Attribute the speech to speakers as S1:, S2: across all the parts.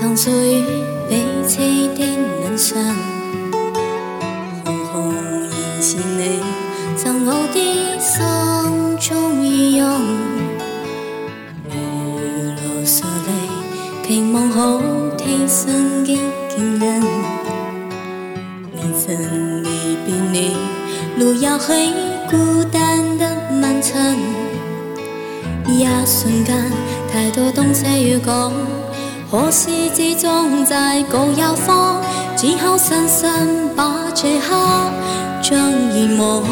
S1: 垂垂帷幕，藏属于悲凄的人生。红红燃是你，赠我的心中意用。如落水泪，期望好天生的坚韧。你曾离别你，路遥黑，孤单的漫长。一瞬间，太多东西要讲，可是始终在高摇晃，只好深深把这刻将遗忘。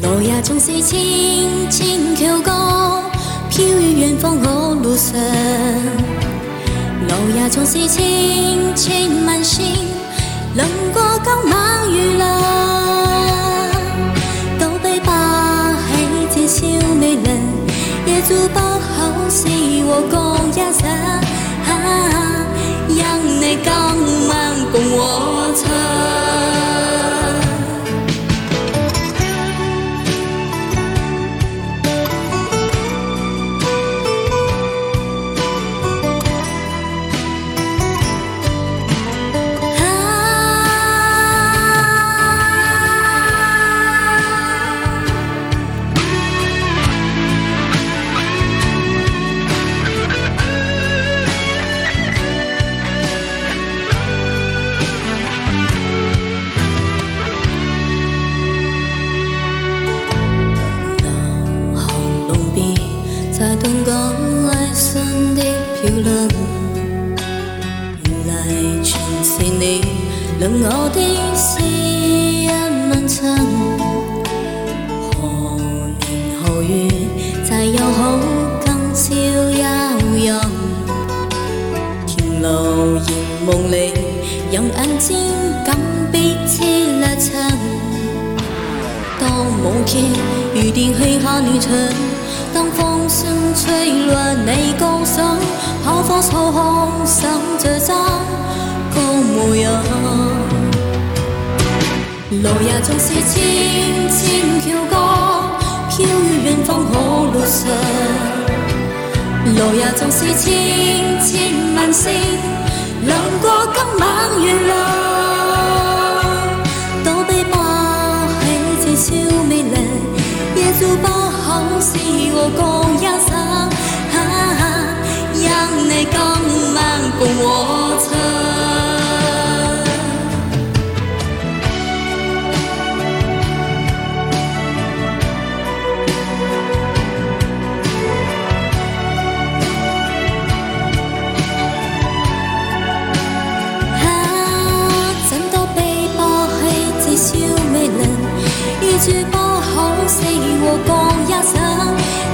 S1: 路也总是轻轻飘过，飘于远方和路上。路也总是轻轻慢行，冷过刚我过一生，令我的思一漫长。何年何月才有好今宵悠扬？田路沿梦里，让眼睛更彼此拉长。当舞剧预定去下旅程。当风声吹乱你高声，可否操控上这张路也纵是千千条江，飘于远方我路上。路也纵是千千万星，亮过今晚月亮。躲避白起此超美丽，也做不好事和共一生。啊，因你今晚共我。一句不好是我过一生，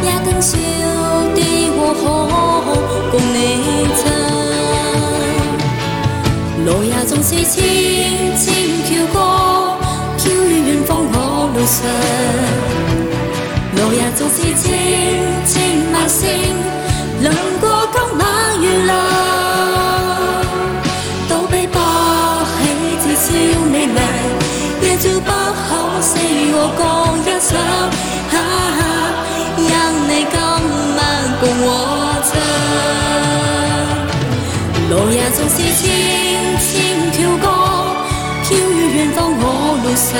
S1: 也更少的我可共你唱。路也总是轻轻飘过，飘于远方和路上。路也总是轻轻慢行，上。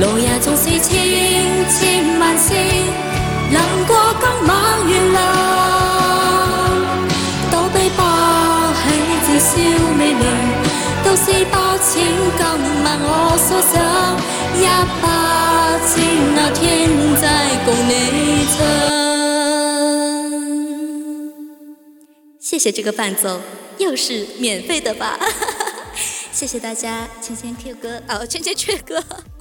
S1: 路也总是轻轻慢行，冷过今晚月亮。都被抛弃这小美人，都是把情今晚我所想，一百千那天再共你唱。谢谢这个伴奏，又是免费的吧？谢谢大家，圈圈 Q 哥哦，圈圈雀哥。